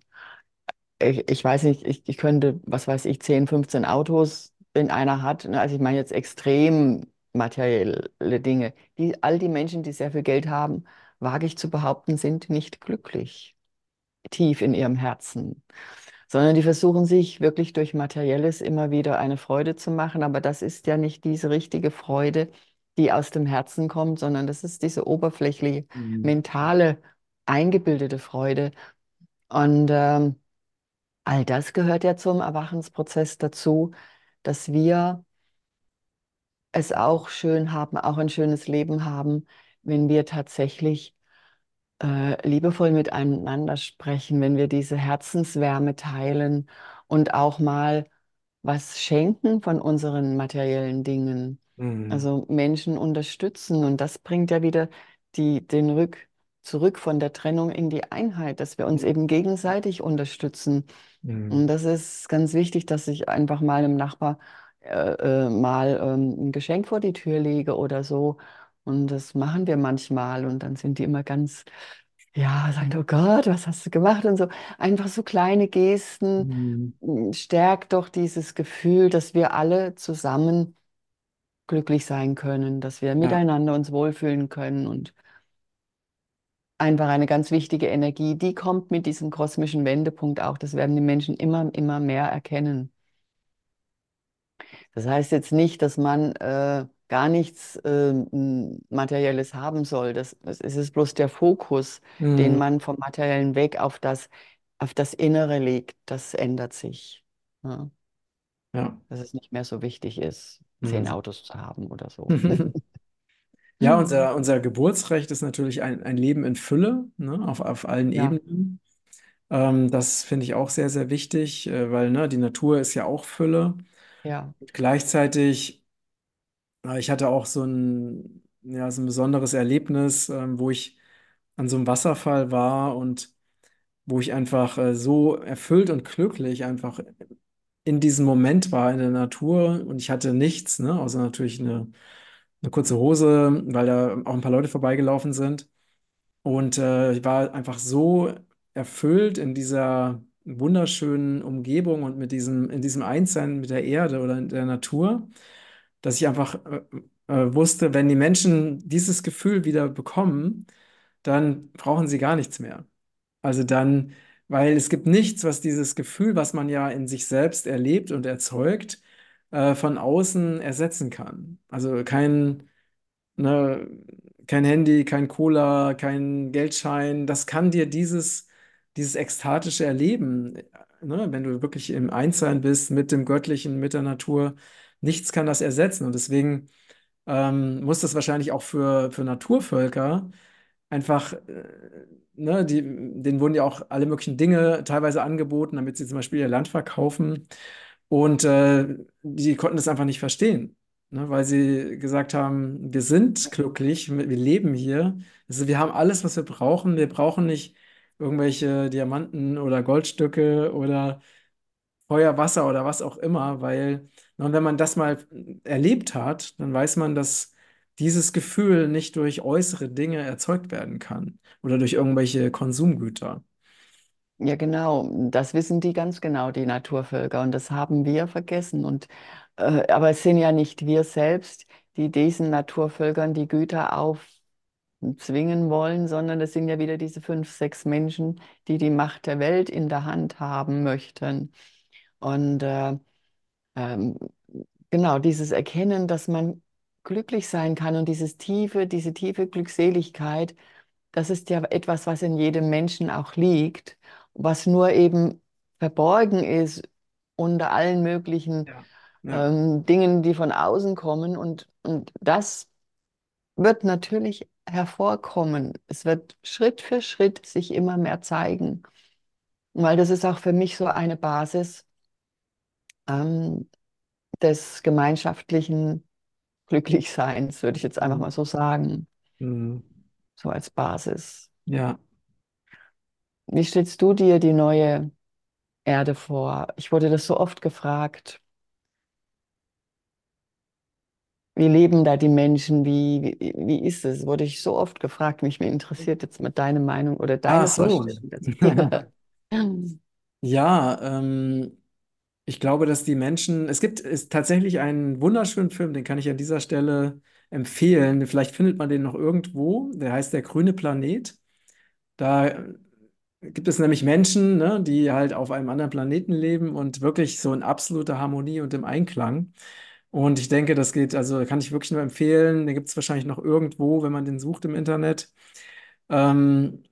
Ich, ich weiß nicht, ich, ich könnte, was weiß ich, 10, 15 Autos, wenn einer hat, ne, also ich meine jetzt extrem materielle Dinge. Die, all die Menschen, die sehr viel Geld haben, wage ich zu behaupten, sind nicht glücklich, tief in ihrem Herzen. Sondern die versuchen sich wirklich durch Materielles immer wieder eine Freude zu machen. Aber das ist ja nicht diese richtige Freude, die aus dem Herzen kommt, sondern das ist diese oberflächliche, Mhm. mentale, eingebildete Freude. Und ähm, all das gehört ja zum Erwachensprozess dazu, dass wir es auch schön haben, auch ein schönes Leben haben, wenn wir tatsächlich äh, liebevoll miteinander sprechen, wenn wir diese Herzenswärme teilen und auch mal was schenken von unseren materiellen Dingen. Mhm. Also Menschen unterstützen und das bringt ja wieder die, den Rück zurück von der Trennung in die Einheit, dass wir uns eben gegenseitig unterstützen. Und Mhm. das ist ganz wichtig, dass ich einfach mal einem Nachbar äh, äh, mal ähm, ein Geschenk vor die Tür lege oder so. Und das machen wir manchmal und dann sind die immer ganz ja, sagen, oh Gott, was hast du gemacht und so. Einfach so kleine Gesten Mhm. m, stärkt doch dieses Gefühl, dass wir alle zusammen glücklich sein können, dass wir Ja. miteinander uns wohlfühlen können und einfach eine ganz wichtige Energie, die kommt mit diesem kosmischen Wendepunkt auch. Das werden die Menschen immer, immer mehr erkennen. Das heißt jetzt nicht, dass man äh, gar nichts ähm, Materielles haben soll. Das, das ist es bloß der Fokus, den Mhm. man vom Materiellen weg auf das, auf das Innere legt. Das ändert sich. Ja, Ja. dass es nicht mehr so wichtig ist, zehn Mhm. Autos zu haben oder so. Ja, unser, unser Geburtsrecht ist natürlich ein, ein Leben in Fülle, ne, auf, auf allen Ja, Ebenen. Ähm, das finde ich auch sehr, sehr wichtig, äh, weil ne, die Natur ist ja auch Fülle. ja, Und gleichzeitig, äh, ich hatte auch so ein, ja, so ein besonderes Erlebnis, ähm, wo ich an so einem Wasserfall war und wo ich einfach äh, so erfüllt und glücklich einfach in diesem Moment war in der Natur und ich hatte nichts, ne, außer natürlich eine, eine kurze Hose, weil da auch ein paar Leute vorbeigelaufen sind. Und äh, ich war einfach so erfüllt in dieser wunderschönen Umgebung und mit diesem, in diesem Einssein mit der Erde oder in der Natur, dass ich einfach äh, äh, wusste, wenn die Menschen dieses Gefühl wieder bekommen, dann brauchen sie gar nichts mehr. Also dann, weil es gibt nichts, was dieses Gefühl, was man ja in sich selbst erlebt und erzeugt, äh, von außen ersetzen kann. Also kein Ne, kein Handy, kein Cola, kein Geldschein, das kann dir dieses, dieses ekstatische Erleben, ne, wenn du wirklich im Einssein bist mit dem Göttlichen, mit der Natur, nichts kann das ersetzen. Und deswegen ähm, muss das wahrscheinlich auch für, für Naturvölker einfach, äh, ne, die, denen wurden ja auch alle möglichen Dinge teilweise angeboten, damit sie zum Beispiel ihr Land verkaufen. Und äh, die konnten das einfach nicht verstehen, ne, weil sie gesagt haben, wir sind glücklich, wir leben hier. Also wir haben alles, was wir brauchen. Wir brauchen nicht irgendwelche Diamanten oder Goldstücke oder Feuer, Wasser oder was auch immer, weil ne, wenn man das mal erlebt hat, dann weiß man, dass dieses Gefühl nicht durch äußere Dinge erzeugt werden kann oder durch irgendwelche Konsumgüter. Ja, genau. Das wissen die ganz genau, die Naturvölker. Und das haben wir vergessen. Und, äh, aber es sind ja nicht wir selbst, die diesen Naturvölkern die Güter aufzwingen wollen, sondern es sind ja wieder diese fünf, sechs Menschen, die die Macht der Welt in der Hand haben möchten. Und äh, ähm, genau dieses Erkennen, dass man glücklich sein kann und dieses tiefe, diese tiefe Glückseligkeit, das ist ja etwas, was in jedem Menschen auch liegt, was nur eben verborgen ist unter allen möglichen Ja. Ja. ähm, Dingen, die von außen kommen. Und, und das wird natürlich hervorkommen. Es wird Schritt für Schritt sich immer mehr zeigen, weil das ist auch für mich so eine Basis ähm, des gemeinschaftlichen Glücklichseins, würde ich jetzt einfach mal so sagen, Mhm. so als Basis. Ja. Wie stellst du dir die neue Erde vor? Ich wurde das so oft gefragt. Wie leben da die Menschen? Wie, wie, wie ist es? Wurde ich so oft gefragt. Mich interessiert jetzt mal deine Meinung oder Ach deine so. Vorstellung. Ja, ähm, ich glaube, dass die Menschen, es gibt ist tatsächlich einen wunderschönen Film, den kann ich an dieser Stelle empfehlen. Vielleicht findet man den noch irgendwo. Der heißt Der grüne Planet. Da gibt es nämlich Menschen, ne, die halt auf einem anderen Planeten leben und wirklich so in absoluter Harmonie und im Einklang. Und ich denke, das geht, also kann ich wirklich nur empfehlen. Den gibt es wahrscheinlich noch irgendwo, wenn man den sucht im Internet. Ähm,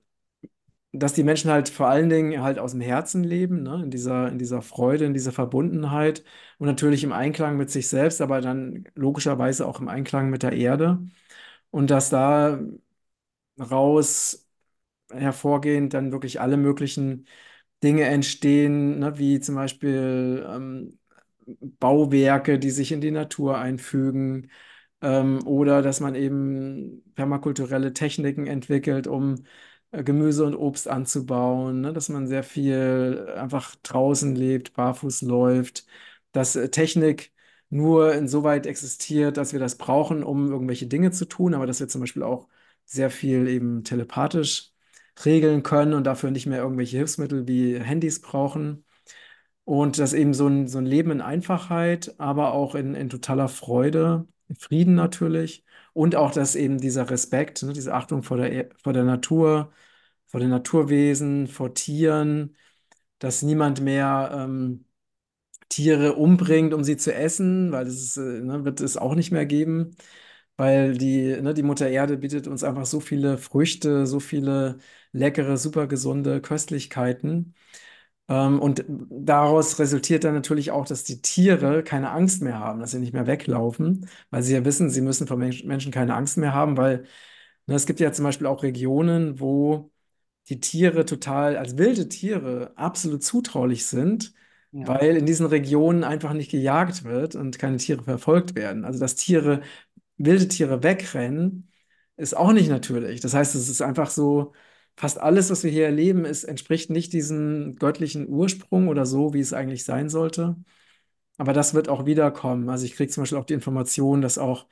dass die Menschen halt vor allen Dingen halt aus dem Herzen leben, ne? In dieser, in dieser Freude, in dieser Verbundenheit und natürlich im Einklang mit sich selbst, aber dann logischerweise auch im Einklang mit der Erde. Und dass da raus hervorgehend dann wirklich alle möglichen Dinge entstehen, ne? Wie zum Beispiel ähm, Bauwerke, die sich in die Natur einfügen, ähm, oder dass man eben permakulturelle Techniken entwickelt, um Gemüse und Obst anzubauen, ne? Dass man sehr viel einfach draußen lebt, barfuß läuft, dass äh, Technik nur insoweit existiert, dass wir das brauchen, um irgendwelche Dinge zu tun, aber dass wir zum Beispiel auch sehr viel eben telepathisch regeln können und dafür nicht mehr irgendwelche Hilfsmittel wie Handys brauchen. Und das eben so ein, so ein Leben in Einfachheit, aber auch in, in totaler Freude, Frieden natürlich. Und auch, dass eben dieser Respekt, ne, diese Achtung vor der, E- vor der Natur, vor den Naturwesen, vor Tieren, dass niemand mehr ähm, Tiere umbringt, um sie zu essen, weil das ist, äh, ne, wird es auch nicht mehr geben, weil die, ne, die Mutter Erde bietet uns einfach so viele Früchte, so viele leckere, super gesunde Köstlichkeiten. Ähm, und daraus resultiert dann natürlich auch, dass die Tiere keine Angst mehr haben, dass sie nicht mehr weglaufen, weil sie ja wissen, sie müssen vor Mensch Menschen keine Angst mehr haben, weil ne, es gibt ja zum Beispiel auch Regionen, wo die Tiere total, als wilde Tiere, absolut zutraulich sind, Ja. weil in diesen Regionen einfach nicht gejagt wird und keine Tiere verfolgt werden. Also dass Tiere, wilde Tiere wegrennen, ist auch nicht natürlich. Das heißt, es ist einfach so, fast alles, was wir hier erleben, ist, entspricht nicht diesem göttlichen Ursprung oder so, wie es eigentlich sein sollte. Aber das wird auch wiederkommen. Also ich kriege zum Beispiel auch die Information, dass auch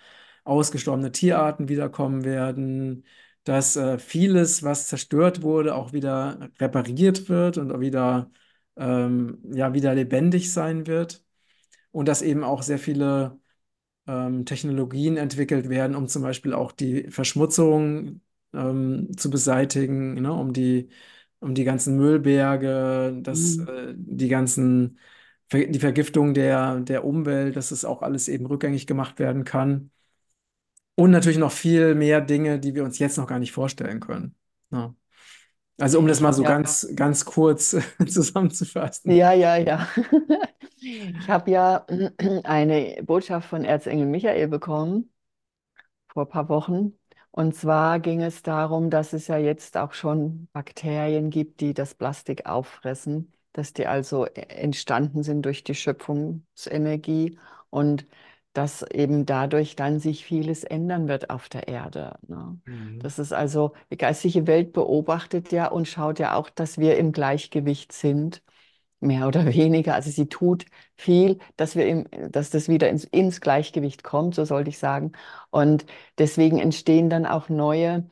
ausgestorbene Tierarten wiederkommen werden, dass äh, vieles, was zerstört wurde, auch wieder repariert wird und wieder, ähm, ja, wieder lebendig sein wird. Und dass eben auch sehr viele ähm, Technologien entwickelt werden, um zum Beispiel auch die Verschmutzung ähm, zu beseitigen, ne, um die, um die ganzen Müllberge, das, Mhm. äh, die ganzen, die Vergiftung der, der Umwelt, dass es auch alles eben rückgängig gemacht werden kann. Und natürlich noch viel mehr Dinge, die wir uns jetzt noch gar nicht vorstellen können. Ja. Also um das mal so Ja, ganz, ganz kurz zusammenzufassen. ja, ja, ja. Ich habe ja eine Botschaft von Erzengel Michael bekommen vor ein paar Wochen. Und zwar ging es darum, dass es ja jetzt auch schon Bakterien gibt, die das Plastik auffressen, dass die also e- entstanden sind durch die Schöpfungsenergie und dass eben dadurch dann sich vieles ändern wird auf der Erde. Ne? Mhm. Das ist also, die geistige Welt beobachtet ja und schaut ja auch, dass wir im Gleichgewicht sind mehr oder weniger. Also sie tut viel, dass wir im, dass das wieder ins, ins Gleichgewicht kommt, so sollte ich sagen. Und deswegen entstehen dann auch neue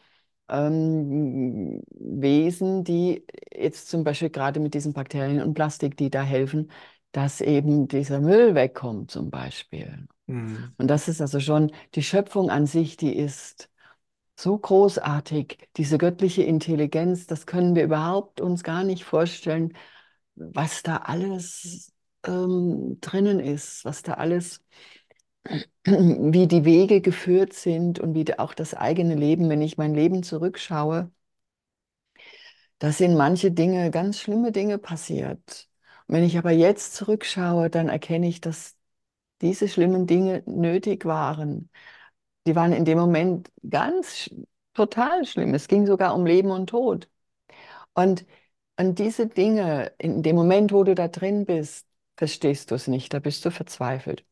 ähm, Wesen, die jetzt zum Beispiel gerade mit diesen Bakterien und Plastik, die da helfen, dass eben dieser Müll wegkommt zum Beispiel. Mhm. Und das ist also schon die Schöpfung an sich, die ist so großartig, diese göttliche Intelligenz, das können wir überhaupt uns gar nicht vorstellen, was da alles ähm, drinnen ist, was da alles, wie die Wege geführt sind und wie auch das eigene Leben, wenn ich mein Leben zurückschaue, da sind manche Dinge, ganz schlimme Dinge passiert. Und wenn ich aber jetzt zurückschaue, dann erkenne ich, dass diese schlimmen Dinge nötig waren. Die waren in dem Moment ganz total schlimm. Es ging sogar um Leben und Tod. Und an diese Dinge, in dem Moment, wo du da drin bist, verstehst du es nicht, da bist du verzweifelt.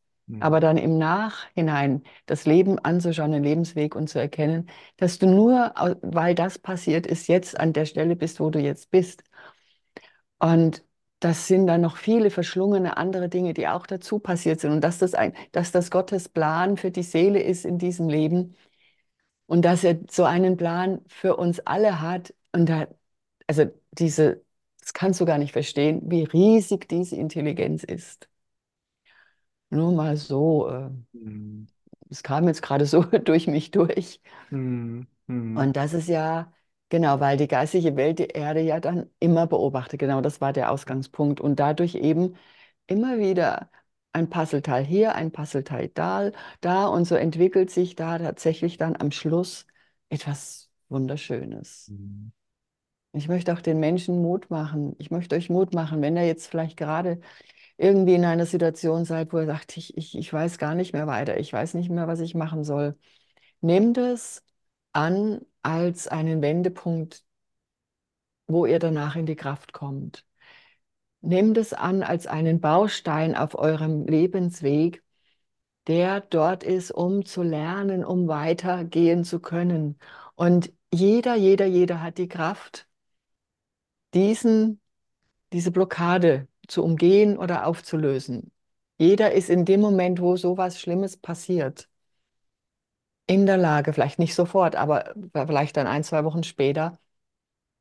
Aber Mhm. dann im Nachhinein das Leben anzuschauen, den Lebensweg und zu erkennen, dass du nur, weil das passiert ist, jetzt an der Stelle bist, wo du jetzt bist. Und das sind dann noch viele verschlungene andere Dinge, die auch dazu passiert sind. Und dass das ein, dass das Gottes Plan für die Seele ist in diesem Leben und dass er so einen Plan für uns alle hat. Und da, also diese, das kannst du gar nicht verstehen, wie riesig diese Intelligenz ist. Nur mal so, äh, Mhm. es kam jetzt gerade so durch mich durch. Mhm. Mhm. Und das ist ja, genau, weil die geistige Welt die Erde ja dann immer beobachtet. Genau, das war der Ausgangspunkt. Und dadurch eben immer wieder ein Puzzleteil hier, ein Puzzleteil da, da. Und so entwickelt sich da tatsächlich dann am Schluss etwas Wunderschönes. Mhm. Ich möchte auch den Menschen Mut machen. Ich möchte euch Mut machen, wenn ihr jetzt vielleicht gerade irgendwie in einer Situation seid, wo ihr sagt, ich, ich, ich weiß gar nicht mehr weiter, ich weiß nicht mehr, was ich machen soll. Nehmt es an als einen Wendepunkt, wo ihr danach in die Kraft kommt. Nehmt es an als einen Baustein auf eurem Lebensweg, der dort ist, um zu lernen, um weitergehen zu können. Und jeder, jeder, jeder hat die Kraft, diesen, diese Blockade zu umgehen oder aufzulösen. Jeder ist in dem Moment, wo sowas Schlimmes passiert, in der Lage, vielleicht nicht sofort, aber vielleicht dann ein, zwei Wochen später,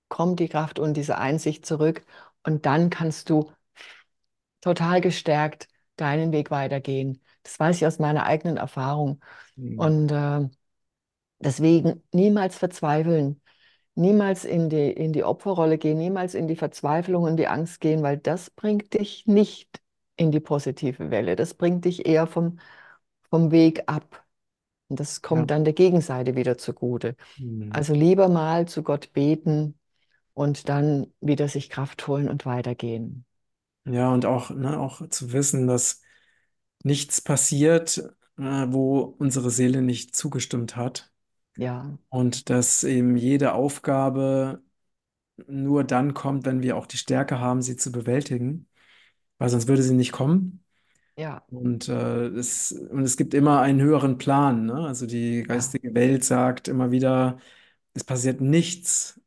kommt die Kraft und diese Einsicht zurück und dann kannst du total gestärkt deinen Weg weitergehen. Das weiß ich aus meiner eigenen Erfahrung. Mhm. Und äh, deswegen niemals verzweifeln, niemals in die, in die Opferrolle gehen, niemals in die Verzweiflung und die Angst gehen, weil das bringt dich nicht in die positive Welle. Das bringt dich eher vom, vom Weg ab. Und das Ja. kommt dann der Gegenseite wieder zugute. Mhm. Also lieber mal zu Gott beten und dann wieder sich Kraft holen und weitergehen. Ja, und auch, ne, auch zu wissen, dass nichts passiert, äh, wo unsere Seele nicht zugestimmt hat. Ja, Und dass eben jede Aufgabe nur dann kommt, wenn wir auch die Stärke haben, sie zu bewältigen, weil sonst würde sie nicht kommen. ja, Und, äh, es, und es gibt immer einen höheren Plan, ne? Also die ja, geistige Welt sagt immer wieder, es passiert nichts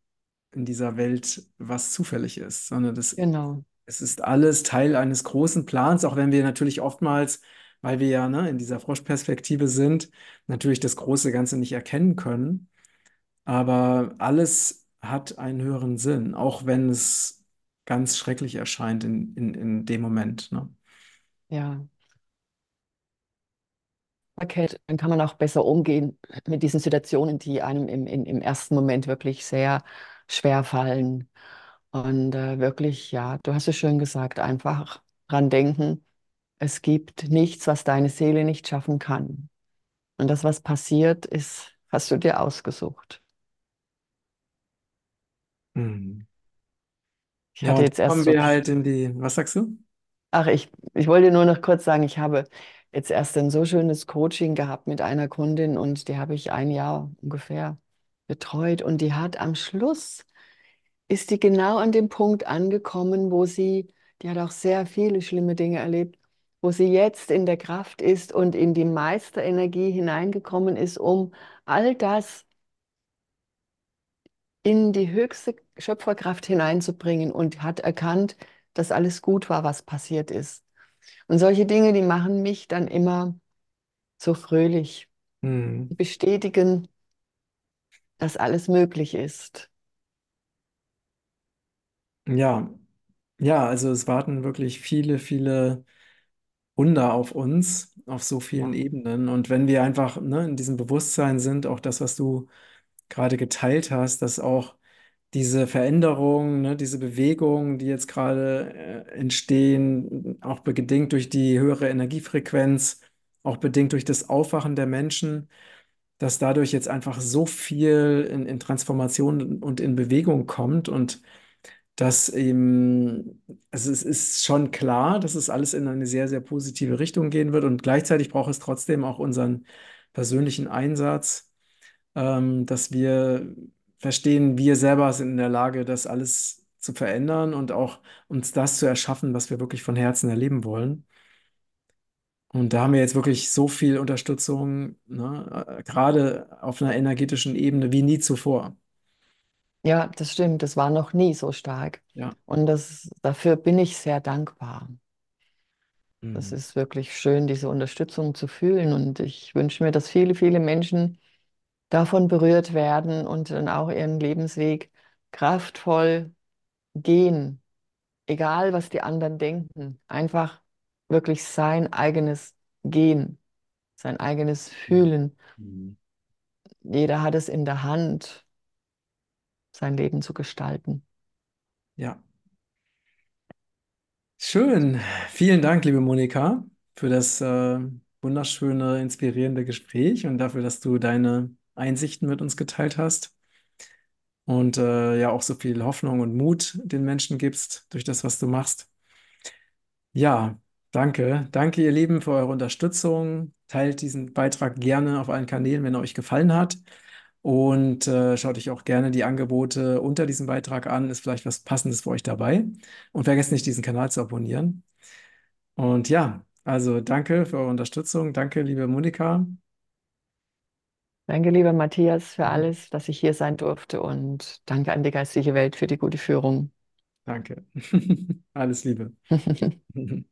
in dieser Welt, was zufällig ist, sondern das, genau. es ist alles Teil eines großen Plans, auch wenn wir natürlich oftmals, weil wir ja, ne, in dieser Froschperspektive sind, natürlich das große Ganze nicht erkennen können. Aber alles hat einen höheren Sinn, auch wenn es ganz schrecklich erscheint in, in, in dem Moment, ne? Ja, erkennt, dann kann man auch besser umgehen mit diesen Situationen, die einem im, im, im ersten Moment wirklich sehr schwer fallen. Und äh, wirklich, ja, du hast es schön gesagt, einfach dran denken, es gibt nichts, was deine Seele nicht schaffen kann. Und das, was passiert ist, hast du dir ausgesucht. Mhm. Ich Ja, hatte jetzt erst kommen so wir halt in die, was sagst du? Ach, ich, ich wollte nur noch kurz sagen, ich habe jetzt erst ein so schönes Coaching gehabt mit einer Kundin und die habe ich ein Jahr ungefähr betreut und die hat am Schluss, ist die genau an dem Punkt angekommen, wo sie, die hat auch sehr viele schlimme Dinge erlebt, wo sie jetzt in der Kraft ist und in die Meisterenergie hineingekommen ist, um all das in die höchste Schöpferkraft hineinzubringen und hat erkannt, dass alles gut war, was passiert ist. Und solche Dinge, die machen mich dann immer so fröhlich, die Hm. bestätigen, dass alles möglich ist. Ja, ja, also es warten wirklich viele, viele Wunder auf uns auf so vielen Ja, Ebenen. Und wenn wir einfach, ne, in diesem Bewusstsein sind, auch das, was du gerade geteilt hast, dass auch diese Veränderungen, ne, diese Bewegungen, die jetzt gerade äh, entstehen, auch bedingt durch die höhere Energiefrequenz, auch bedingt durch das Aufwachen der Menschen, dass dadurch jetzt einfach so viel in, in Transformation und in Bewegung kommt und dass eben, also es ist schon klar, dass es alles in eine sehr, sehr positive Richtung gehen wird und gleichzeitig braucht es trotzdem auch unseren persönlichen Einsatz, ähm, dass wir verstehen, wir selber sind in der Lage, das alles zu verändern und auch uns das zu erschaffen, was wir wirklich von Herzen erleben wollen. Und da haben wir jetzt wirklich so viel Unterstützung, ne, äh, gerade auf einer energetischen Ebene wie nie zuvor. Ja, das stimmt, das war noch nie so stark. Ja. Und das, dafür bin ich sehr dankbar. Das Mhm. ist wirklich schön, diese Unterstützung zu fühlen. Und ich wünsche mir, dass viele, viele Menschen davon berührt werden und dann auch ihren Lebensweg kraftvoll gehen, egal was die anderen denken. Einfach wirklich sein eigenes Gehen, sein eigenes Fühlen. Mhm. Jeder hat es in der Hand, sein Leben zu gestalten. Ja. Schön. Vielen Dank, liebe Monika, für das äh, wunderschöne, inspirierende Gespräch und dafür, dass du deine Einsichten mit uns geteilt hast und äh, ja auch so viel Hoffnung und Mut den Menschen gibst durch das, was du machst. Ja, danke. Danke, ihr Lieben, für eure Unterstützung. Teilt diesen Beitrag gerne auf allen Kanälen, wenn er euch gefallen hat. Und äh, schaut euch auch gerne die Angebote unter diesem Beitrag an. Ist vielleicht was Passendes für euch dabei. Und vergesst nicht, diesen Kanal zu abonnieren. Und ja, also danke für eure Unterstützung. Danke, liebe Monika. Danke, lieber Matthias, für alles, dass ich hier sein durfte und danke an die geistige Welt für die gute Führung. Danke. Alles Liebe.